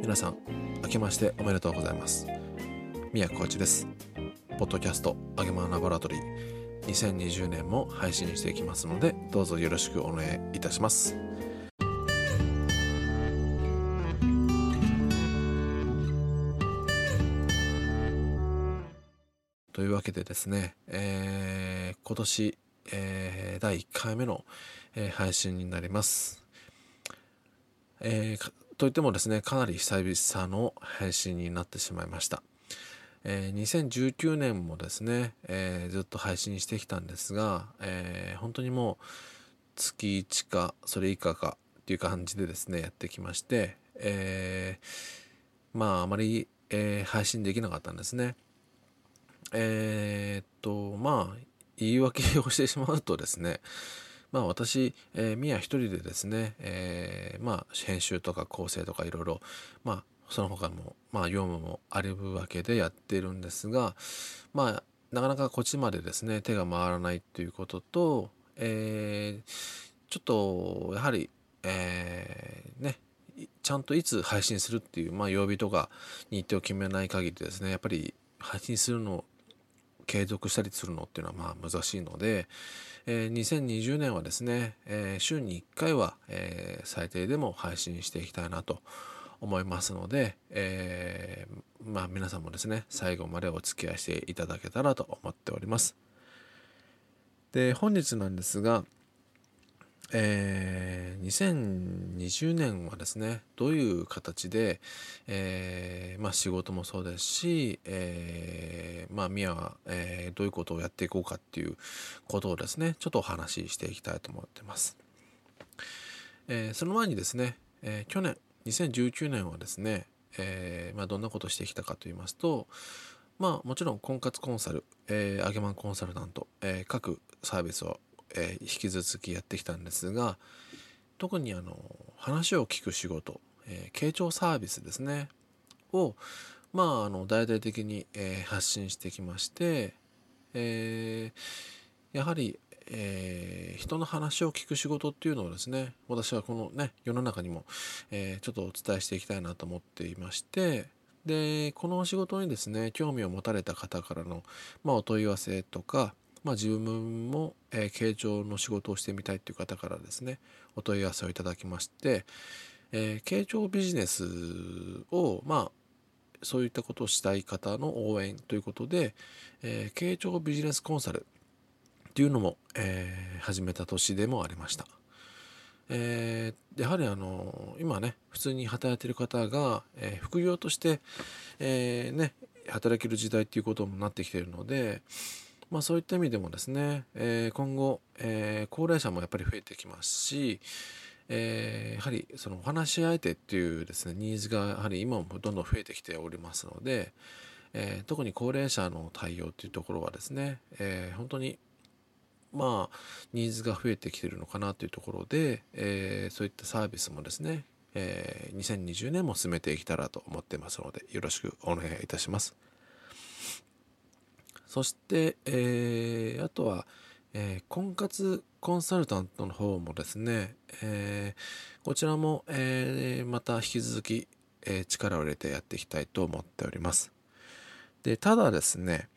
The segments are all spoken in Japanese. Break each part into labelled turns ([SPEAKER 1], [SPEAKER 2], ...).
[SPEAKER 1] 皆さん明けましておめでとうございます。宮コーチです。ポッドキャストあげまラボラトリー。2020年も配信していきますのでどうぞよろしくお願いいたします。というわけでですね、えー、今年、えー、第1回目の、えー、配信になります。えー、といってもですね、かなり久々の配信になってしまいました。えー、2019年もですね、えー、ずっと配信してきたんですが、えー、本当にもう月1かそれ以下かっていう感じでですね、やってきまして、えーまああまり、えー配信できなかったんですね。えー、っと、まあ、言い訳をしてしまうとですね、まあ私、えー、ミヤ一人でですね、えー、まあ編集とか構成とかいろいろ、まあその他も、まあ業務もあるわけでやってるんですが、まあなかなかこっちまでですね、手が回らないということと、えー、ちょっと、やはり、えー、ね、ちゃんといつ配信するっていう、まあ曜日とか日程を決めない限りですね、やっぱり配信するの継続したりするのっていうのはまあ難しいので、えー、2020年はですね、えー、週に1回は、えー、最低でも配信していきたいなと思いますので、えー、まあ皆さんもですね最後までお付き合いしていただけたらと思っております。で本日なんですがえー、2020年はですねどういう形で、えー、まあ、仕事もそうですし、えー、まあ、ミアは、えどういうことをやっていこうかっていうことをですねちょっとお話ししていきたいと思ってます。えその前にですね、え去年2019年はですね、えまあ、どんなことをしてきたかと言いますとまあもちろん婚活コンサル、えー、アゲマンコンサルタント、え各サービスをえー、引き続きやってきたんですが特にあの話を聞く仕事、えー、傾聴サービスですねをまああの大々的に、えー、発信してきまして、えー、やはり、えー、人の話を聞く仕事っていうのをですね私はこのね世の中にも、え、ちょっとお伝えしていきたいなと思っていましてでこの仕事にですね興味を持たれた方からの、まあ、お問い合わせとかまあ、自分も、えー、傾聴の仕事をしてみたいという方からですねお問い合わせをいただきまして、えー、傾聴ビジネスをまあそういったことをしたい方の応援ということで、えー、傾聴ビジネスコンサルっていうのも、えー、始めた年でもありました。えー、やはりあの今ね普通に働いてる方が、えー、副業として、えー、ね働ける時代っていうこともなってきているので、まあ、そういった意味でもですね、えー、今後、えー、高齢者もやっぱり増えてきますし、えー、やはりそのお話し相手っていうですねニーズがやはり今もどんどん増えてきておりますので、えー、特に高齢者の対応っていうところはですね、えー、本当にまあニーズが増えてきてるのかなというところで、え、そういったサービスもですね、え、2020年も進めていけたらと思ってますのでよろしくお願いいたします。そして、えー、あとは、えー、婚活コンサルタントの方もですね、えー、こちらも、えー、また引き続き、えー、力を入れてやっていきたいと思っております。で、ただですね、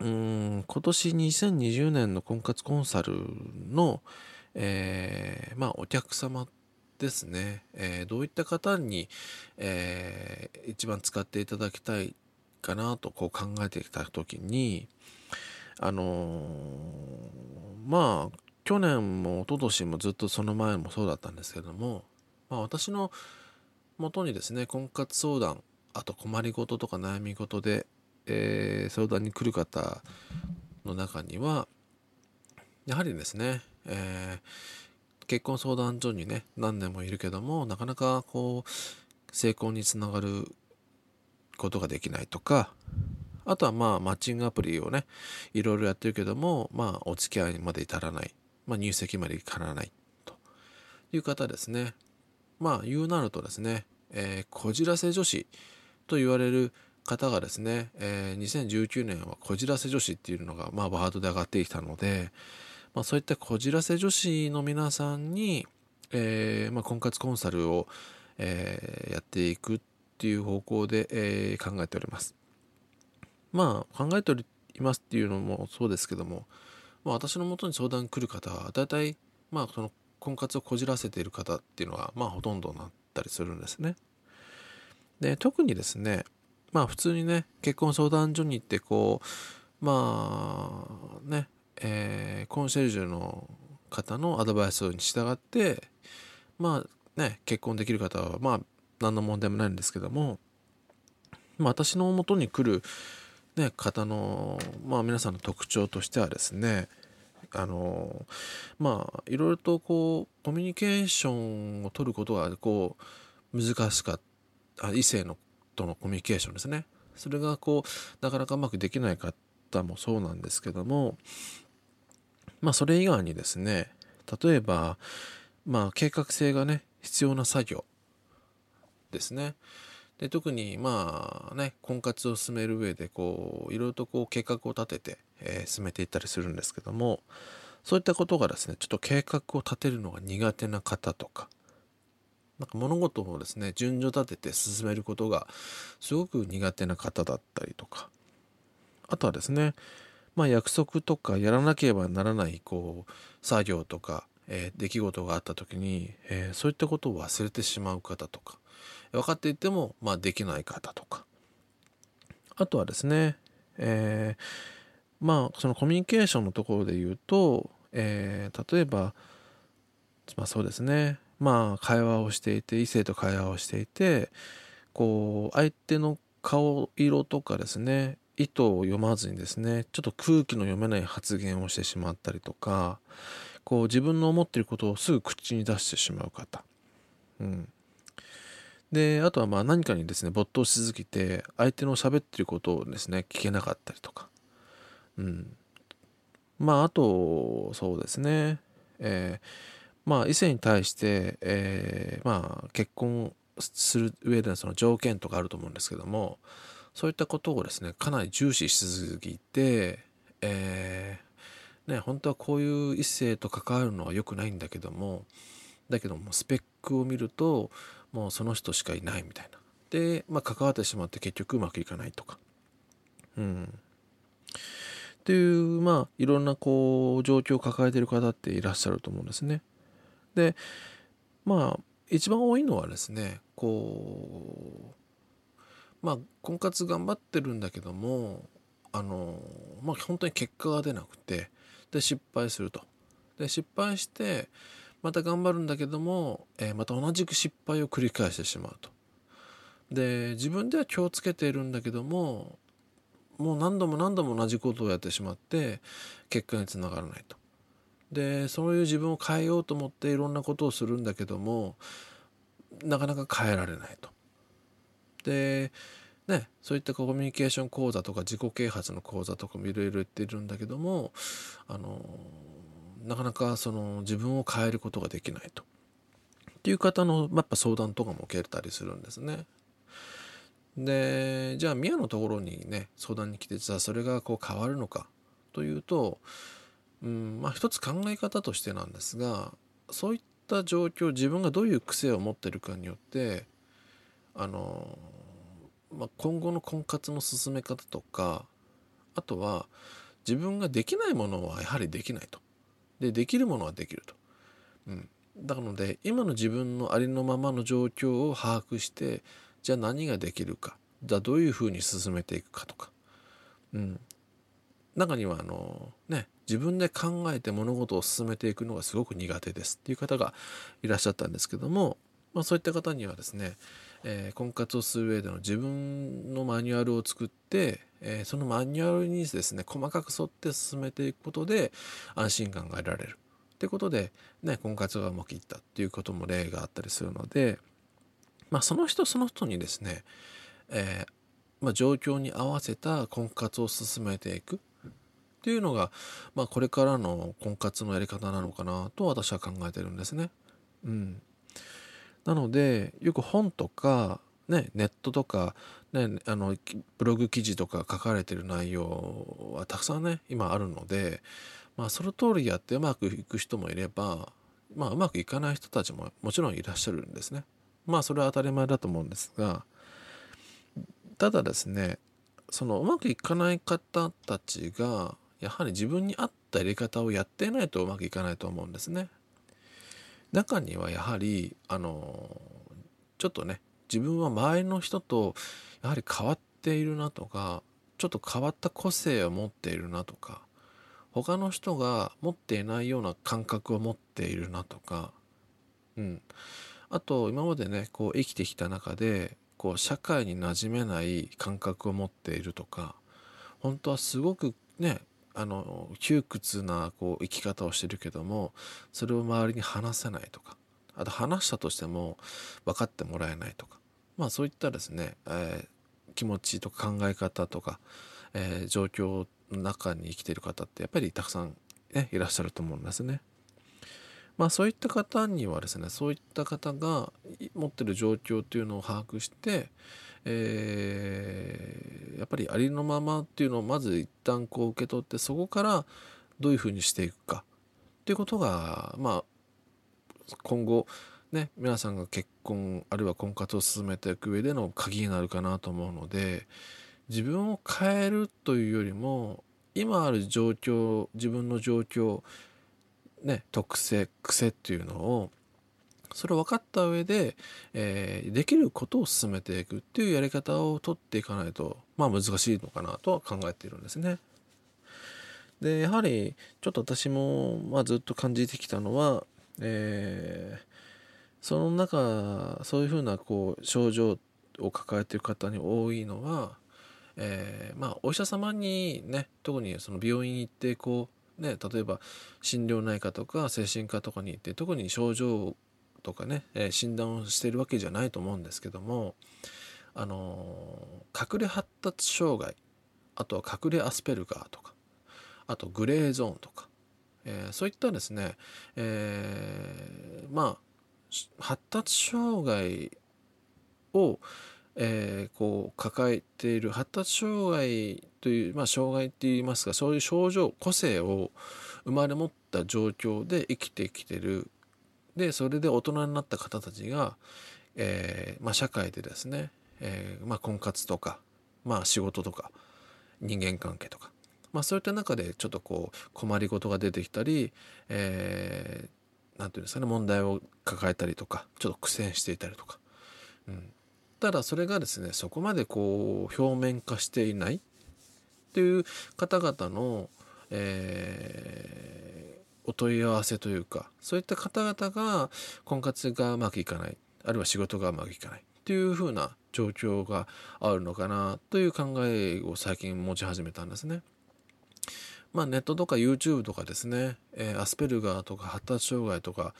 [SPEAKER 1] うん今年2020年の婚活コンサルの、えー、まあお客様ですね、えー、どういった方に、えー、一番使っていただきたいかなとこう考えてきた時にあのー、まあ去年も一昨年もずっとその前もそうだったんですけども、まあ、私のもとにですね婚活相談あと困りごととか悩み事で、えー、相談に来る方の中にはやはりですね、えー、結婚相談所にね何年もいるけどもなかなかこう成功につながることができないとかあとはまあマッチングアプリをねいろいろやってるけどもまあお付き合いまで至らない、まあ、入籍まで至らないと。いう方ですね。まあ言うなるとですね、えー、こじらせ女子と言われる方がですね、えー、2019年はこじらせ女子っていうのがまあワードで上がってきたので、まあ、そういったこじらせ女子の皆さんに、えーまあ、婚活コンサルをえー、やっていくっていう方向で、えー、考えております。まあ考えておりますっていうのもそうですけども、まあ、私のもとに相談来る方は大体まあその婚活をこじらせている方っていうのはまあほとんどなったりするんですね。で特にですねまあ普通にね結婚相談所に行ってこうまあね、えー、コンシェルジュの方のアドバイスに従ってまあね結婚できる方はまあ何の問題もないんですけども、まあ、私のもとに来る、ね、方の、まあ、皆さんの特徴としてはですねあのまあいろいろとこうコミュニケーションを取ることがこう難しかった異性のとのコミュニケーションですね。それがこうなかなかうまくできない方もそうなんですけどもまあそれ以外にですね例えばまあ計画性がね必要な作業ですね。で特にまあね婚活を進める上でこういろいろとこう計画を立てて、えー、進めていったりするんですけどもそういったことがですねちょっと計画を立てるのが苦手な方とかなんか物事をですね順序立てて進めることがすごく苦手な方だったりとかあとはですねまあ約束とかやらなければならないこう作業とか、えー、出来事があった時に、えー、そういったことを忘れてしまう方とか分かっていても、まあ、できない方とか。あとはですね、えー、まあそのコミュニケーションのところで言うと、えー、例えばまあそうですね。まあ会話をしていて異性と会話をしていてこう相手の顔色とかですね意図を読まずにですねちょっと空気の読めない発言をしてしまったりとかこう自分の思っていることをすぐ口に出してしまう方、うん、であとはまあ何かにですね没頭し続けて相手の喋ってることをですね聞けなかったりとか。うん。まああとそうですね。えー、まあ異性に対して、えー、まあ結婚する上でのその条件とかあると思うんですけどもそういったことをですねかなり重視しすぎてえー、ね本当はこういう異性と関わるのは良くないんだけどもだけどもスペックを見るともうその人しかいないみたいな。で、まあ、関わってしまって結局うまくいかないとか。うん。っていうまあいろんなこう状況を抱えている方っていらっしゃると思うんですね。でまあ一番多いのはですねこうまあ婚活頑張ってるんだけどもあのまあ本当に結果が出なくてで失敗すると。で失敗してまた頑張るんだけども、えー、また同じく失敗を繰り返してしまうと。で自分では気をつけているんだけどももう何度も何度も同じことをやってしまって結果につながらないと。でそういう自分を変えようと思っていろんなことをするんだけどもなかなか変えられないと。でねそういったコミュニケーション講座とか自己啓発の講座とかもいろいろ言ってるんだけどもあのなかなかその自分を変えることができないと。っていう方のやっぱ相談とかも受けたりするんですね。でじゃあ宮のところにね相談に来てじゃあそれがこう変わるのかというと、うんまあ一つ考え方としてなんですがそういった状況自分がどういう癖を持ってるかによってあの、まあ、今後の婚活の進め方とかあとは自分ができないものはやはりできないと。でできるものはできると。うん、なので今の自分のありのままの状況を把握してじゃあ何ができるかじゃあどういうふうに進めていくかとか、うん、中にはあのね自分で考えて物事を進めていくのがすごく苦手ですっていう方がいらっしゃったんですけども、まあ、そういった方にはですね、えー、婚活をする上での自分のマニュアルを作ってえー、そのマニュアルにですね細かく沿って進めていくことで安心感が得られる。ってことで、ね、婚活がうまくいったっていうことも例があったりするので、まあ、その人その人にですね、えー、まあ、状況に合わせた婚活を進めていく。っていうのが、まあ、これからの婚活のやり方なのかなと私は考えてるんですね。うん、なのでよく本とかね、ネットとか、ね、あのブログ記事とか書かれてる内容はたくさんね今あるので、まあ、その通りやってうまくいく人もいれば、まあ、うまくいかない人たちももちろんいらっしゃるんですね。まあそれは当たり前だと思うんですがただですねそのうまくいかない方たちがやはり自分に合ったやり方をやっていないとうまくいかないと思うんですね。中にはやはりあのちょっとね自分は周りの人とやはり変わっているなとかちょっと変わった個性を持っているなとか他の人が持っていないような感覚を持っているなとか、うん、あと今までねこう生きてきた中でこう社会に馴染めない感覚を持っているとか本当はすごくねあの窮屈なこう生き方をしてるけどもそれを周りに話せないとかあと話したとしても分かってもらえないとかまあそういったですね、えー、気持ちとか考え方とか、えー、状況の中に生きている方ってやっぱりたくさん、ね、いらっしゃると思うんですね。まあそういった方にはですねそういった方が持ってる状況っていうのを把握して、えー、やっぱりありのままっていうのをまず一旦こう受け取ってそこからどういうふうにしていくかっていうことがまあ今後ね皆さんが結婚あるいは婚活を進めていく上での鍵になるかなと思うので自分を変えるというよりも今ある状況自分の状況ね、特性癖っていうのをそれを分かった上で、えー、できることを進めていくっていうやり方を取っていかないとまあ難しいのかなとは考えているんですね。でやはりちょっと私も、まあ、ずっと感じてきたのは、えー、その中そういうふうなこう症状を抱えている方に多いのは、えー、まあお医者様にね特にその病院に行ってこうね、例えば心療内科とか精神科とかに行って特に症状とかね、え、診断をしてるわけじゃないと思うんですけども、あの、隠れ発達障害あとは隠れアスペルガーとかあとグレーゾーンとか、えー、そういったですね、えまあ発達障害を、えこう抱えている発達障害という、まあ、障害って言いますかそういう症状個性を生まれ持った状況で生きてきてるでそれで大人になった方たちが、えーまあ、社会でですね、えーまあ、婚活とか、まあ、仕事とか人間関係とか、まあ、そういった中でちょっとこう困りごとが出てきたり、えー、ていうんですかね問題を抱えたりとかちょっと苦戦していたりとか、うん、ただそれがですねそこまでこう表面化していないっていう方々の、えー、お問い合わせというかそういった方々が婚活がうまくいかないあるいは仕事がうまくいかないっていう風な状況があるのかなという考えを最近持ち始めたんですね。まあ、ネットとか YouTube とかですね、えー、アスペルガーとか発達障害とか、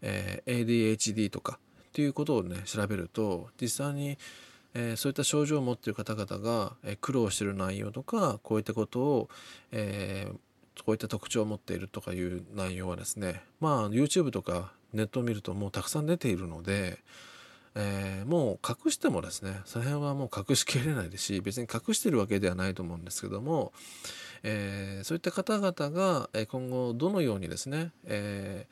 [SPEAKER 1] えー、ADHD とかっていうことをね調べると実際にえー、そういった症状を持っている方々が、え、苦労してる内容とかこういったことを、えー、こういった特徴を持っているとかいう内容はですねまあ YouTube とかネットを見るともうたくさん出ているので、えー、もう隠してもですねその辺はもう隠しきれないですし別に隠してるわけではないと思うんですけども、えー、そういった方々が今後どのようにですね、え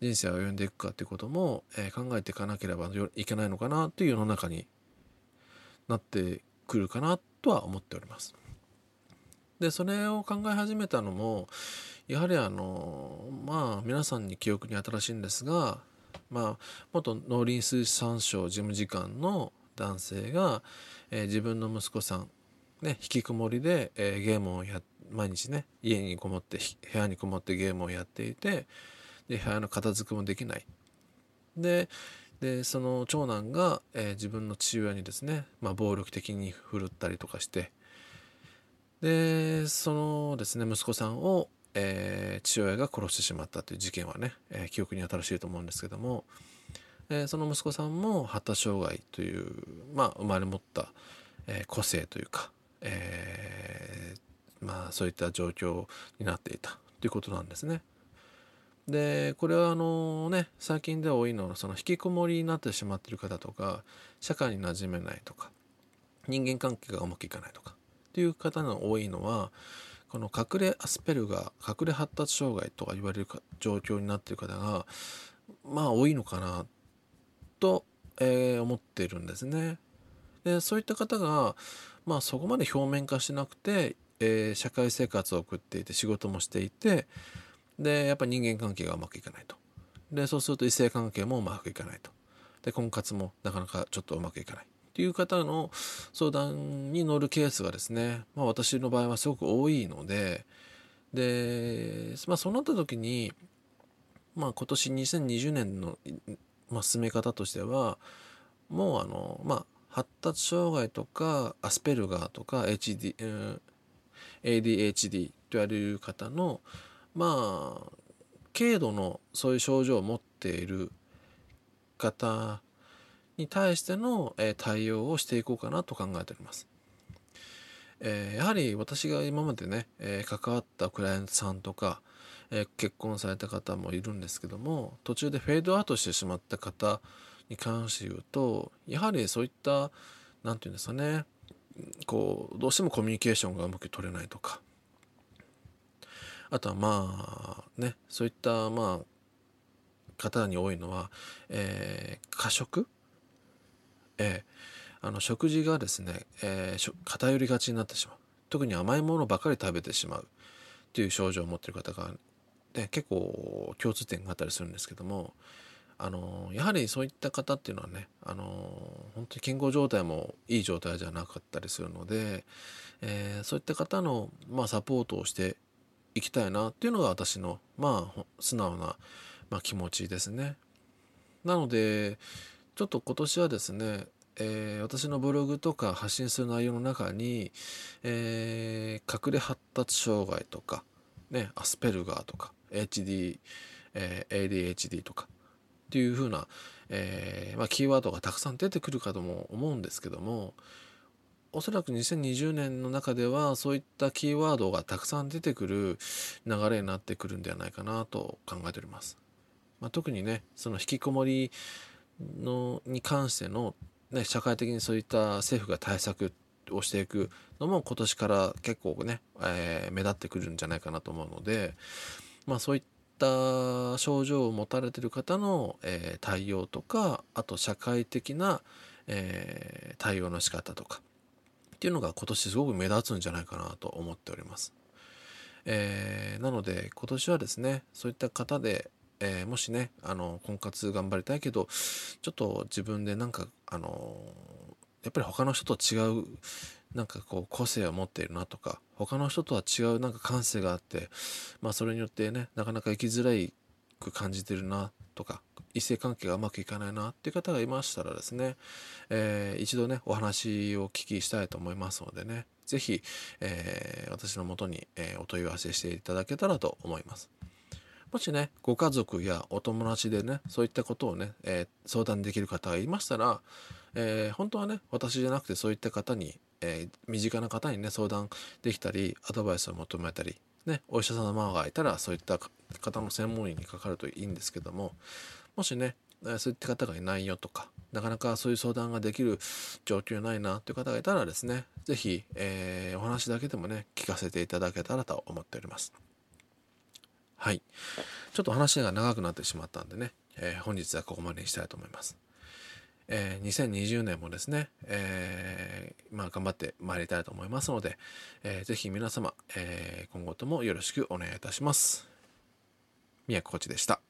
[SPEAKER 1] ー、人生を歩んでいくかということも、え考えていかなければいけないのかなという世の中になってくるかなとは思っております。でそれを考え始めたのもやはりあのまあ皆さんに記憶に新しいんですがまあ元農林水産省事務次官の男性が、えー、自分の息子さんね引きこもりで、えー、ゲームをや毎日ね家にこもって部屋にこもってゲームをやっていてで部屋の片付けもできない。ででその長男が、えー、自分の父親にですね、まあ、暴力的に振るったりとかしてでそのですね息子さんを、えー、父親が殺してしまったという事件はね、えー、記憶に新しいと思うんですけども、えその息子さんも発達障害という、まあ、生まれ持った、え個性というか、えまあ、そういった状況になっていたということなんですね。でこれはあのね最近では多いのはその引きこもりになってしまっている方とか社会に馴染めないとか人間関係がうまくいかないとかっていう方が多いのはこの隠れアスペルガー隠れ発達障害とか言われる状況になっている方がまあ多いのかなとえー、思っているんですね。でそういった方が、まあ、そこまで表面化してなくて、えー、社会生活を送っていて仕事もしていてでやっぱり人間関係がうまくいかないと。でそうすると異性関係もうまくいかないと。で婚活もなかなかちょっとうまくいかない。っていう方の相談に乗るケースがですね、まあ、私の場合はすごく多いのでで、まあ、そうなった時に、まあ、今年2020年の、まあ、進め方としてはもうあの、まあ、発達障害とかアスペルガーとか HD、うん、ADHD と言われる方のまあ軽度のそういう症状を持っている方に対しての、え対応をしていこうかなと考えております。え、やはり私が今までね、え、関わったクライアントさんとか、え、結婚された方もいるんですけども途中でフェードアウトしてしまった方に関して言うとやはりそういった何て言うんですかねこうどうしてもコミュニケーションがうまく取れないとかあとはまあねそういったまあ方に多いのは、えー、過食、えー、あの食事がですね、えー、偏りがちになってしまう。特に甘いものばかり食べてしまう。っていう症状を持っている方が、ね、結構共通点があったりするんですけどもあのやはりそういった方っていうのはねあの本当に健康状態もいい状態じゃなかったりするので、えー、そういった方の、まあ、サポートをしていきたいなっていうのが私のまあ素直な、まあ、気持ちですね。なのでちょっと今年はですね、えー、私のブログとか発信する内容の中に、えー、隠れ発達障害とか、ね、アスペルガーとか HD、えー、ADHD とかっていう風な、えーまあ、キーワードがたくさん出てくるかとも思うんですけどもおそらく2020年の中ではそういったキーワードがたくさん出てくる流れになってくるんではないかなと考えております。まあ、特にねその引きこもりのに関しての、ね、社会的にそういった政府が対策をしていくのも今年から結構ね、えー、目立ってくるんじゃないかなと思うので、まあ、そういった症状を持たれてる方の、えー、対応とかあと社会的な、えー、対応の仕方とかっていうのが今年すごく目立つんじゃないかなと思っております。えー、なので今年はですねそういった方で、えー、もしねあの婚活頑張りたいけどちょっと自分でなんかあのやっぱり他の人と違うなんかこう個性を持っているなとか他の人とは違うなんか感性があってまあそれによってねなかなか生きづらいく感じてるなとか異性関係がうまくいかないなっていう方がいましたらですね、えー、一度ねお話をお聞きしたいと思いますのでね是非、えー、私のもとに、えー、お問い合わせしていただけたらと思います。もしねご家族やお友達でねそういったことをね、え相談できる方がいましたら、え本当はね私じゃなくてそういった方に、え身近な方にね相談できたりアドバイスを求めたりね、お医者様がいたらそういった方の専門医にかかるといいんですけどももしねそういった方がいないよとかなかなかそういう相談ができる状況ないなという方がいたらですね是非、えー、お話だけでもね聞かせていただけたらと思っております。はいちょっと話が長くなってしまったんでね、えー、本日はここまでにしたいと思いますえー、2020年もですね、えー、まあ、頑張ってまいりたいと思いますので、えー、ぜひ皆様、えー今後ともよろしくお願いいたします。宮古コーチでした。